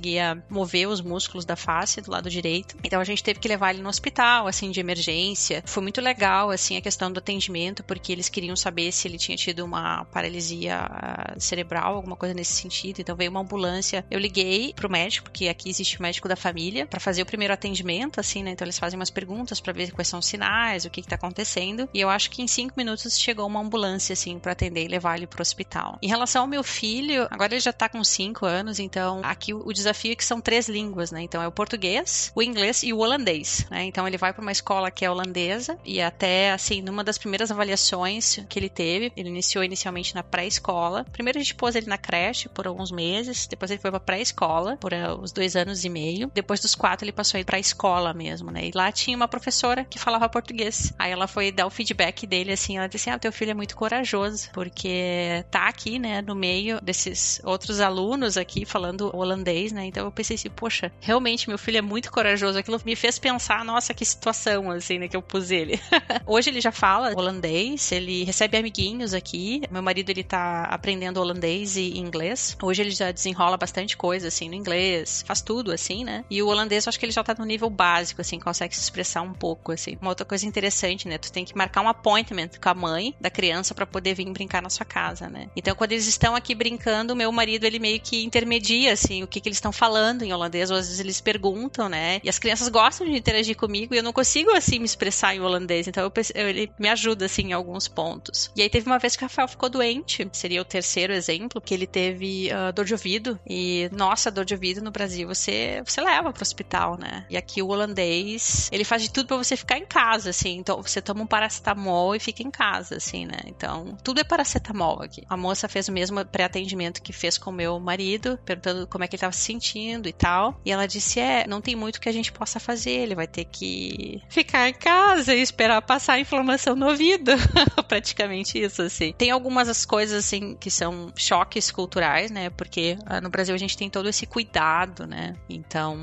mover os músculos da face do lado direito. Então a gente teve que levar ele no hospital, assim, de emergência. Foi muito legal, assim, a questão do atendimento, porque eles queriam saber se ele tinha tido uma paralisia ah, cerebral, alguma coisa nesse sentido. Então veio uma ambulância. Eu liguei pro médico, porque aqui existe o médico da família, para fazer o primeiro atendimento, assim, né? Então eles fazem umas perguntas para ver quais são os sinais, o que que tá acontecendo. E eu acho que em cinco minutos chegou uma ambulância, assim, para atender e levar ele pro hospital. Em relação ao meu filho, agora ele já tá com cinco anos, então aqui o desafio é que são três línguas, né? Então é o português, o inglês e o holandês, né? Então ele vai para uma escola que é holandesa e até, assim, numa das primeiras avaliações que ele teve, ele iniciou inicialmente na pré-escola. Primeiro a gente pôs ele na creche por alguns meses, depois ele foi pra pré-escola por uh, os dois anos e meio. Depois dos quatro ele passou a ir pra escola mesmo, né? E lá tinha uma professora que falava português. Aí ela foi dar o feedback dele, assim, ela disse ah, teu filho é muito corajoso, porque tá aqui, né, no meio desses outros alunos aqui falando holandês, né? Então eu pensei assim, poxa, realmente meu filho é muito corajoso. Aquilo me fez pensar, nossa, que situação, assim, né, que eu pus ele. Hoje ele já fala holandês, ele recebe amiguinhos aqui. Meu marido, ele tá aprendendo holandês e inglês. Hoje ele já desenrola bastante coisa, assim, no inglês, faz tudo, assim, né? E o holandês, eu acho que ele já tá no nível básico, assim, consegue se expressar um pouco, assim. Uma outra coisa interessante, né? Tu tem que marcar um appointment com a mãe da criança para poder vir brincar na sua casa, né? Então, quando eles estão aqui brincando, meu marido, ele meio que intermedia, assim, o que, que eles estão falando em holandês, ou às vezes eles perguntam, né? E as crianças gostam de interagir comigo e eu não consigo, assim, me expressar em holandês. Então, eu, ele me ajuda, assim, em alguns pontos. E aí teve uma vez que o Rafael ficou doente, seria o terceiro exemplo, que ele teve uh, dor de ouvido. E, nossa, dor de ouvido no Brasil, você, você leva pro hospital, né? E aqui o holandês, ele faz de tudo para você ficar em casa, assim. Então, você toma um paracetamol e fica em casa, assim, né? Então, tudo é paracetamol aqui. A moça fez o mesmo pré-atendimento que fez com meu marido, perguntando como é que ele tava se sentindo e tal. E ela disse: É, não tem muito que a gente possa fazer, ele vai ter que ficar em casa e esperar passar a inflamação no ouvido. Praticamente isso, assim. Tem algumas coisas, assim, que são choques culturais, né? Porque ah, no Brasil a gente tem todo esse cuidado, né? Então,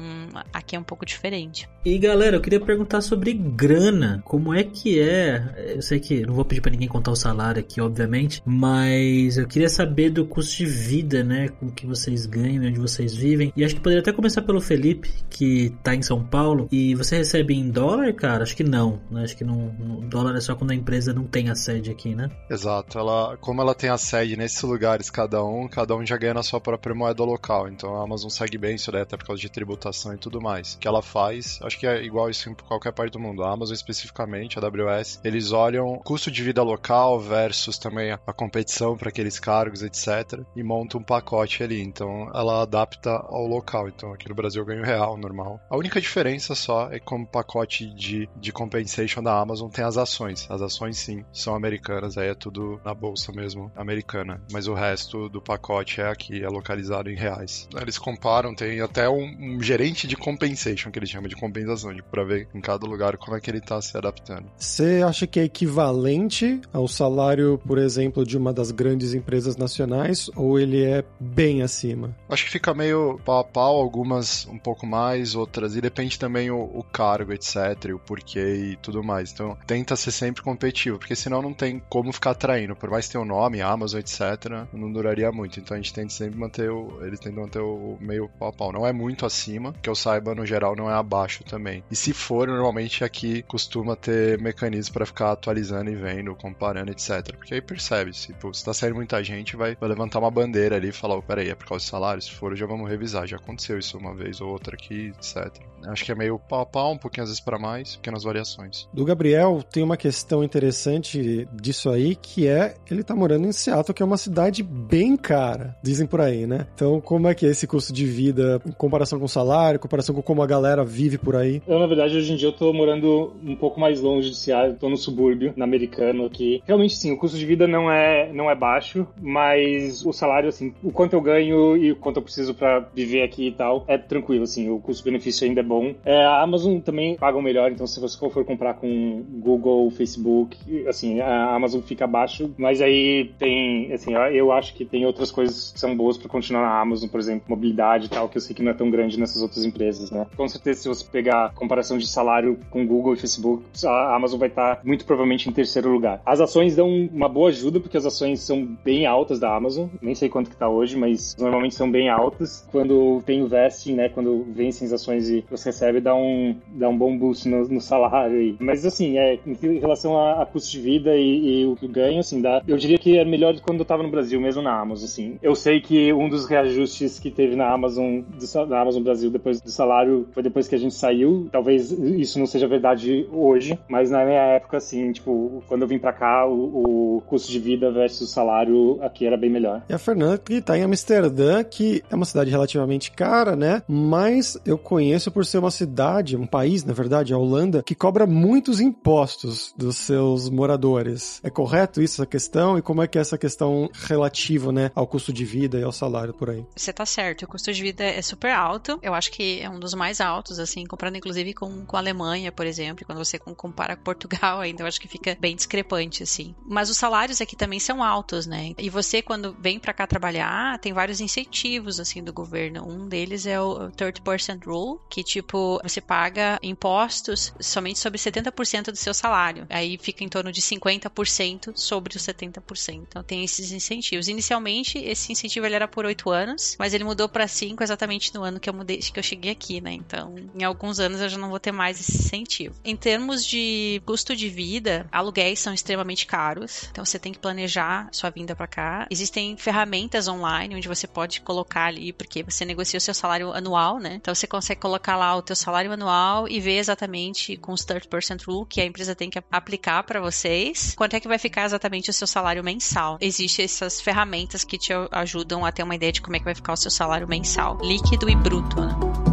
aqui é um pouco diferente. E galera, eu queria perguntar sobre grana. Como é que é? Eu sei que não vou pedir para ninguém contar o salário aqui, obviamente, mas eu queria saber do custo de vida, né? Com que vocês ganham, onde vocês vivem. E acho que poderia até começar pelo Felipe, que tá em São Paulo. E você recebe em dólar, cara? Acho que não. Né? Acho que não, dólar é só quando a empresa não tem a sede aqui, né? Exato. Ela, como ela tem a sede nesses lugares, cada um, cada um já ganha na sua própria moeda local. Então a Amazon segue bem isso daí, até por causa de tributação e tudo mais. O que ela faz, acho que é igual isso em qualquer parte do mundo. A Amazon especificamente, a AWS, eles olham custo de vida local versus também a competição para aqueles cargos, etc. E montam um pacote ali. Então ela adapta ao local. Então aqui no Brasil eu ganho real, normal. A única diferença só é que como pacote de, de compensation da Amazon tem as ações. As ações sim são americanas, aí é tudo na bolsa mesmo americana. Mas o resto do pacote é aqui, é localizado em reais. Eles comparam, tem até um, um gerente de compensation que eles chamam de compensação, para ver em cada lugar como é que ele está se adaptando. Você acha que é equivalente ao salário, por exemplo, de uma das grandes empresas nacionais, ou ele é bem acima? Acho que fica meio pau a pau, algumas um pouco mais, outras. E depende também o, o cargo, etc., o porquê e tudo mais. Então tenta ser sempre competitivo, porque senão não tem como ficar atraindo. Por mais que tenha o nome, Amazon, etc., não duraria muito. Então a gente tenta sempre manter o. Eles tentam manter o meio pau a pau. Não é muito acima, que eu saiba, no geral, não é abaixo também. E se for, normalmente aqui costuma ter mecanismos para ficar atualizando e vendo, comparando, etc. Porque aí percebe, se, pô, se tá saindo muita gente, vai, vai levantar uma bandeira ali e falar, oh, peraí, é por causa do salário? Se for, já vamos revisar. Já aconteceu isso uma vez ou outra aqui, etc. Acho que é meio pau a pau, um pouquinho às vezes para mais, pequenas variações. Do Gabriel, tem uma questão interessante disso aí, que é ele tá morando em Seattle, que é uma cidade bem cara, dizem por aí, né? Então, como é que é esse custo de vida em comparação com o salário, em comparação com como a galera vive por aí? Eu, na verdade, hoje em dia eu tô morando um pouco mais longe de Seattle, tô no subúrbio, no americano aqui. Realmente, sim, o custo de vida não é, não é baixo, mas o salário, assim, o quanto eu ganho e o quanto eu preciso para viver aqui e tal, é tranquilo, assim, o custo-benefício ainda é bom. É, a Amazon também paga melhor, então se você for comprar com Google, Facebook, assim, a Amazon fica abaixo, mas aí tem, assim, eu acho que tem outras coisas que são boas para continuar na Amazon, por exemplo, mobilidade e tal, que eu sei que não é tão grande nessas outras empresas, né? Com certeza, se você pegar comparação de salário com Google e Facebook, a Amazon vai estar muito provavelmente em terceiro lugar. As ações dão uma boa ajuda, porque as ações são bem altas da Amazon, nem sei quanto que tá hoje, mas normalmente são bem altas. Quando tem o vesting, né, quando vencem as ações e você recebe, dá um, dá um bom boost no, no salário aí. Mas assim, é, em relação a, a custo de vida e, e, o que ganho, assim, dá, eu diria que é melhor do que quando eu tava no Brasil, mesmo na Amazon, assim. Eu sei que um dos reajustes que teve na Amazon, do, na Amazon Brasil depois do salário foi depois que a gente saiu. Talvez isso não seja verdade hoje, mas na minha época, assim, tipo, quando eu vim pra cá, o, o custo de vida versus salário aqui era bem melhor. E a Fernanda que tá em Amsterdã, que é uma cidade relativamente cara, né? Mas eu conheço por ser uma cidade, um país, na verdade, a Holanda, que cobra muitos impostos dos seus moradores. É correto isso, essa questão? E como é que é essa questão relativa, né, ao custo de vida e ao salário por aí? Você tá certo, o custo de vida é super alto. Eu acho que é um dos mais altos, assim, comparando inclusive com, com a Alemanha, por exemplo, quando você compara com Portugal ainda, eu acho que fica bem discrepante, assim. Mas os salários aqui também são altos, né? E você, quando vem para cá trabalhar, tem vários incentivos, assim, do governo. Um deles é o 30% Rule, que, tipo, você paga impostos somente sobre 70% do seu salário. Aí fica em torno de 50% sobre os 70%. Então tem esses incentivos. Inicialmente, esse incentivo ele era por 8 anos, mas ele mudou para 5 exatamente no ano que eu mudei, que eu cheguei aqui, né? Então, em alguns anos eu já não vou ter mais esse incentivo. Em termos de custo de vida, aluguéis são extremamente caros. Então você tem que planejar sua vinda para cá. Existem ferramentas online onde você pode colocar ali, porque você negocia o seu salário anual, né? Então você consegue colocar lá o teu salário anual e ver exatamente com os 30% rule que a empresa tem que aplicar para vocês, quanto é que vai ficar exatamente o seu salário mensal. Existem essas ferramentas que te ajudam a ter uma ideia de como é que vai ficar o seu salário mensal, líquido e bruto, né?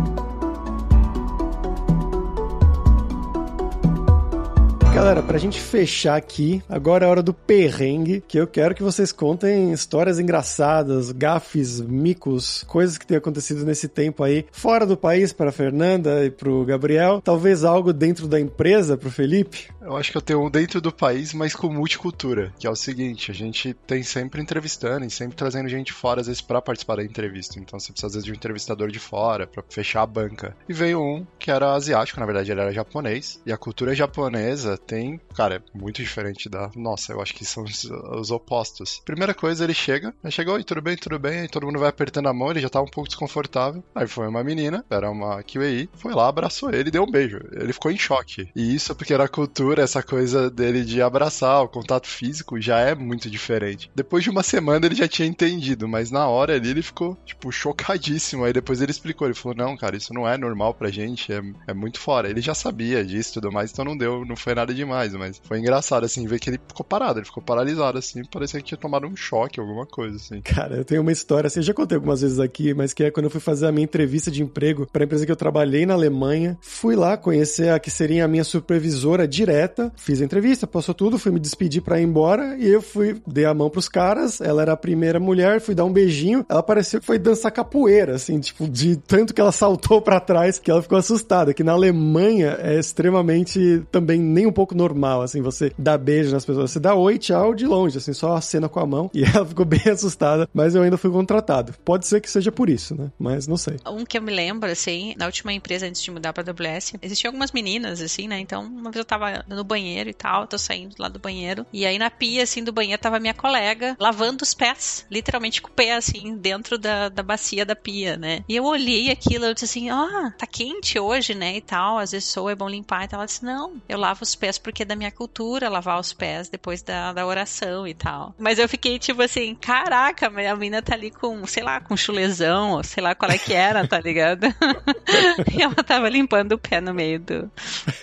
Galera, pra gente fechar aqui, agora é hora do perrengue, que eu quero que vocês contem histórias engraçadas, gafes, micos, coisas que tenham acontecido nesse tempo aí, fora do país para Fernanda e pro Gabriel, talvez algo dentro da empresa pro Felipe. Eu acho que eu tenho um dentro do país, mas com multicultura, que é o seguinte, a gente tem sempre entrevistando e sempre trazendo gente fora, às vezes, pra participar da entrevista. Então você precisa, às vezes, de um entrevistador de fora pra fechar a banca. E veio um que era asiático, na verdade ele era japonês, e a cultura japonesa tem, cara, é muito diferente da nossa. Eu acho que são os, os opostos. Primeira coisa, ele chega, aí chegou, oi, tudo bem, tudo bem, aí todo mundo vai apertando a mão, ele já tá um pouco desconfortável. Aí foi uma menina, era uma QAI, foi lá, abraçou ele deu um beijo. Ele ficou em choque. E isso porque era a cultura, essa coisa dele de abraçar, o contato físico já é muito diferente. Depois de uma semana ele já tinha entendido, mas na hora ali ele ficou, tipo, chocadíssimo. Aí depois ele explicou, ele falou, não, cara, isso não é normal pra gente, é, é muito fora. Ele já sabia disso e tudo mais, então não deu, não foi nada demais, mas foi engraçado, assim, ver que ele ficou parado, ele ficou paralisado, assim, parecia que tinha tomado um choque, alguma coisa, assim. Cara, eu tenho uma história, assim, eu já contei algumas vezes aqui, mas que é quando eu fui fazer a minha entrevista de emprego para empresa que eu trabalhei na Alemanha, fui lá conhecer a que seria a minha supervisora direta, fiz a entrevista, passou tudo, fui me despedir para ir embora e eu fui, dei a mão pros caras, ela era a primeira mulher, fui dar um beijinho, ela pareceu que foi dançar capoeira, assim, tipo, de tanto que ela saltou para trás que ela ficou assustada, que na Alemanha é extremamente também nem um pouco normal, assim, você dá beijo nas pessoas. Você dá oi, tchau de longe, assim, só acena com a mão. E ela ficou bem assustada, mas eu ainda fui contratado. Pode ser que seja por isso, né? Mas não sei. Um que eu me lembro, assim, na última empresa antes de mudar pra AWS, existiam algumas meninas, assim, né? Então, uma vez eu tava no banheiro e tal, tô saindo lá do banheiro. E aí na pia, assim, do banheiro tava minha colega lavando os pés, literalmente com o pé, assim, dentro da, da bacia da pia, né? E eu olhei aquilo, eu disse assim, ah, tá quente hoje, né? E tal, às vezes sou, é bom limpar. E tal. Ela disse, não, eu lavo os pés porque é da minha cultura lavar os pés depois da, da oração e tal. Mas eu fiquei tipo assim, caraca, a menina tá ali com, sei lá, com chulezão, ou sei lá qual é que era, tá ligado? e ela tava limpando o pé no meio do,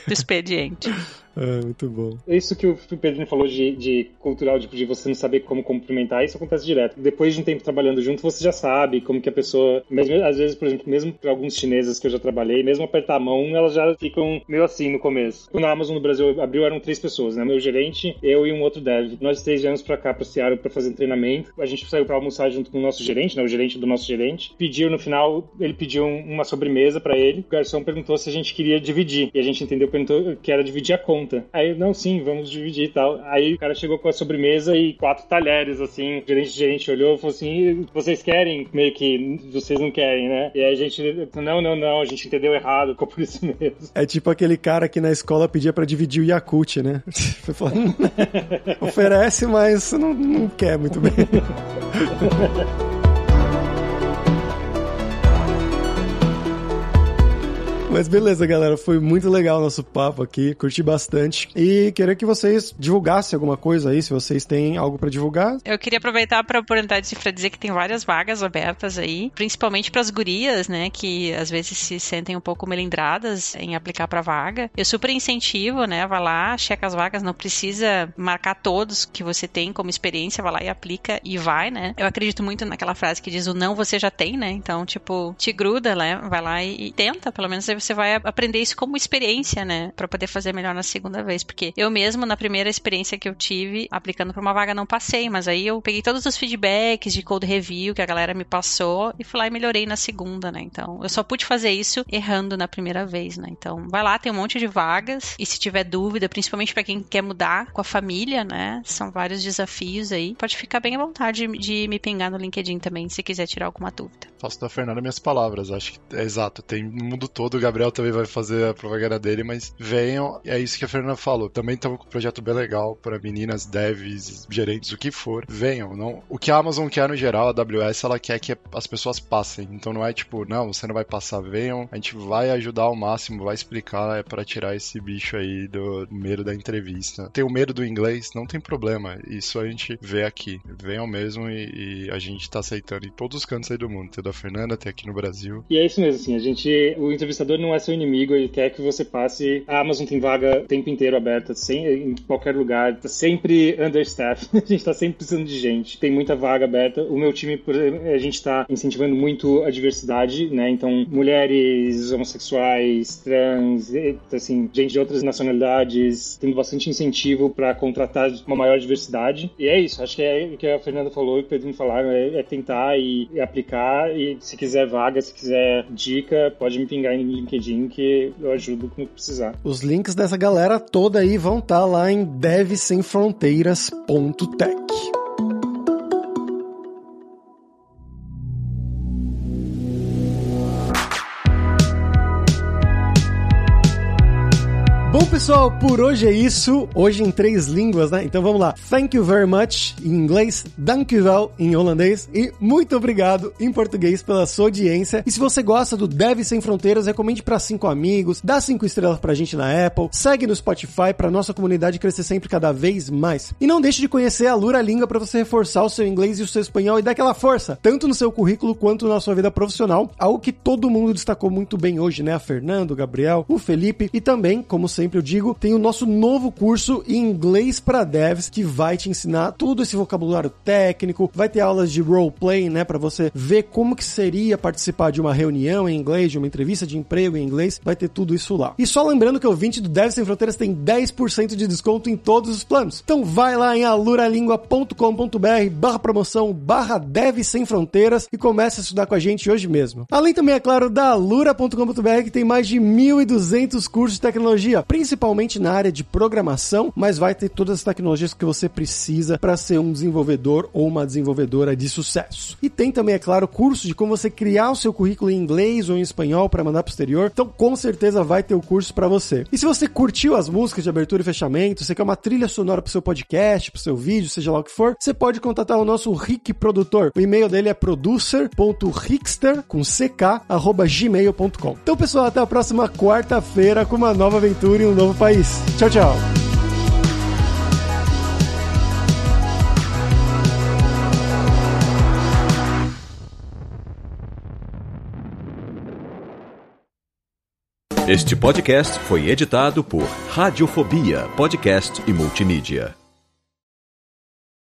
do expediente. É, muito bom. Isso que o Pedro falou de, de cultural, de, de, você não saber como cumprimentar, isso acontece direto. Depois de um tempo trabalhando junto, você já sabe como que a pessoa. Mesmo, às vezes, por exemplo, mesmo para alguns chineses que eu já trabalhei, mesmo apertar a mão, elas já ficam meio assim no começo. Quando a Amazon no Brasil abriu, eram três pessoas, né? Meu gerente, eu e um outro dev. Nós três viemos pra cá, pra Seattle, pra fazer um treinamento. A gente saiu pra almoçar junto com o nosso gerente, né? O gerente do nosso gerente. Pediu no final, ele pediu uma sobremesa para ele. O garçom perguntou se a gente queria dividir. E a gente entendeu, perguntou que era dividir a conta. Aí, não, sim, vamos dividir e tal. Aí o cara chegou com a sobremesa e quatro talheres, assim. O gerente, o gerente olhou e falou assim: vocês querem? Meio que vocês não querem, né? E aí a gente, não, não, não, a gente entendeu errado, ficou por isso mesmo. É tipo aquele cara que na escola pedia para dividir o Yakut, né? Oferece, mas não, não quer muito bem. Mas beleza, galera. Foi muito legal o nosso papo aqui. Curti bastante. E queria que vocês divulgassem alguma coisa aí, se vocês têm algo para divulgar. Eu queria aproveitar para oportunidade para dizer que tem várias vagas abertas aí, principalmente para as gurias, né, que às vezes se sentem um pouco melindradas em aplicar para vaga. Eu super incentivo, né, vai lá, checa as vagas, não precisa marcar todos que você tem como experiência, vai lá e aplica e vai, né? Eu acredito muito naquela frase que diz o não você já tem, né? Então, tipo, te gruda, né? Vai lá e, e tenta, pelo menos aí você vai aprender isso como experiência, né? Para poder fazer melhor na segunda vez. Porque eu mesmo, na primeira experiência que eu tive, aplicando para uma vaga, não passei. Mas aí eu peguei todos os feedbacks de code review que a galera me passou e fui lá e melhorei na segunda, né? Então, eu só pude fazer isso errando na primeira vez, né? Então, vai lá, tem um monte de vagas. E se tiver dúvida, principalmente para quem quer mudar com a família, né? São vários desafios aí. Pode ficar bem à vontade de, de me pingar no LinkedIn também, se quiser tirar alguma dúvida. Faço da Fernanda minhas palavras. Acho que é exato. Tem no mundo todo, Gabriel também vai fazer a propaganda dele, mas venham. É isso que a Fernanda falou. Também estamos com um projeto bem legal para meninas, devs, gerentes, o que for. Venham. Não... O que a Amazon quer no geral, a AWS, ela quer que as pessoas passem. Então não é tipo, não, você não vai passar, venham. A gente vai ajudar ao máximo, vai explicar é para tirar esse bicho aí do medo da entrevista. Tem o medo do inglês, não tem problema. Isso a gente vê aqui. Venham mesmo e, e a gente tá aceitando em todos os cantos aí do mundo. Tem da Fernanda, tem aqui no Brasil. E é isso mesmo, assim. A gente, o entrevistador não é seu inimigo, ele quer que você passe. A Amazon tem vaga o tempo inteiro aberta, sem, em qualquer lugar, tá sempre understaffed. a gente tá sempre precisando de gente. Tem muita vaga aberta. O meu time, a gente tá incentivando muito a diversidade, né? Então, mulheres, homossexuais, trans, assim, gente de outras nacionalidades, tendo bastante incentivo para contratar uma maior diversidade. E é isso, acho que é o que a Fernanda falou e o Pedro me falaram, é, é tentar e, e, aplicar. E se quiser vaga, se quiser dica, pode me pingar em LinkedIn que eu ajudo quando precisar. Os links dessa galera toda aí vão estar tá lá em devsemfronteiras.tech. pessoal, por hoje é isso. Hoje em três línguas, né? Então vamos lá. Thank you very much em inglês, dankjewel em holandês e muito obrigado em português pela sua audiência. E se você gosta do Dev Sem Fronteiras, recomende para cinco amigos, dá cinco estrelas pra gente na Apple, segue no Spotify para nossa comunidade crescer sempre cada vez mais. E não deixe de conhecer a Lura Língua para você reforçar o seu inglês e o seu espanhol e dar aquela força, tanto no seu currículo quanto na sua vida profissional, algo que todo mundo destacou muito bem hoje, né? A Fernando, o Gabriel, o Felipe e também, como sempre, eu digo, tem o nosso novo curso em inglês para devs que vai te ensinar todo esse vocabulário técnico, vai ter aulas de roleplay, né, para você ver como que seria participar de uma reunião em inglês, de uma entrevista de emprego em inglês, vai ter tudo isso lá. E só lembrando que o 20 do Devs Sem Fronteiras tem 10% de desconto em todos os planos. Então vai lá em aluralingua.com.br barra promoção barra Devs Sem Fronteiras e comece a estudar com a gente hoje mesmo. Além também, é claro, da alura.com.br que tem mais de 1.200 cursos de tecnologia, principalmente na área de programação, mas vai ter todas as tecnologias que você precisa para ser um desenvolvedor ou uma desenvolvedora de sucesso. E tem também, é claro, curso de como você criar o seu currículo em inglês ou em espanhol para mandar pro exterior. Então, com certeza vai ter o curso para você. E se você curtiu as músicas de abertura e fechamento, você quer uma trilha sonora pro seu podcast, pro seu vídeo, seja lá o que for, você pode contatar o nosso Rick produtor. O e-mail dele é producer.rickster com ck@gmail.com. Então, pessoal, até a próxima quarta-feira com uma nova aventura em um novo país. Tchau, tchau. Este podcast foi editado por Radiofobia, podcast e multimídia.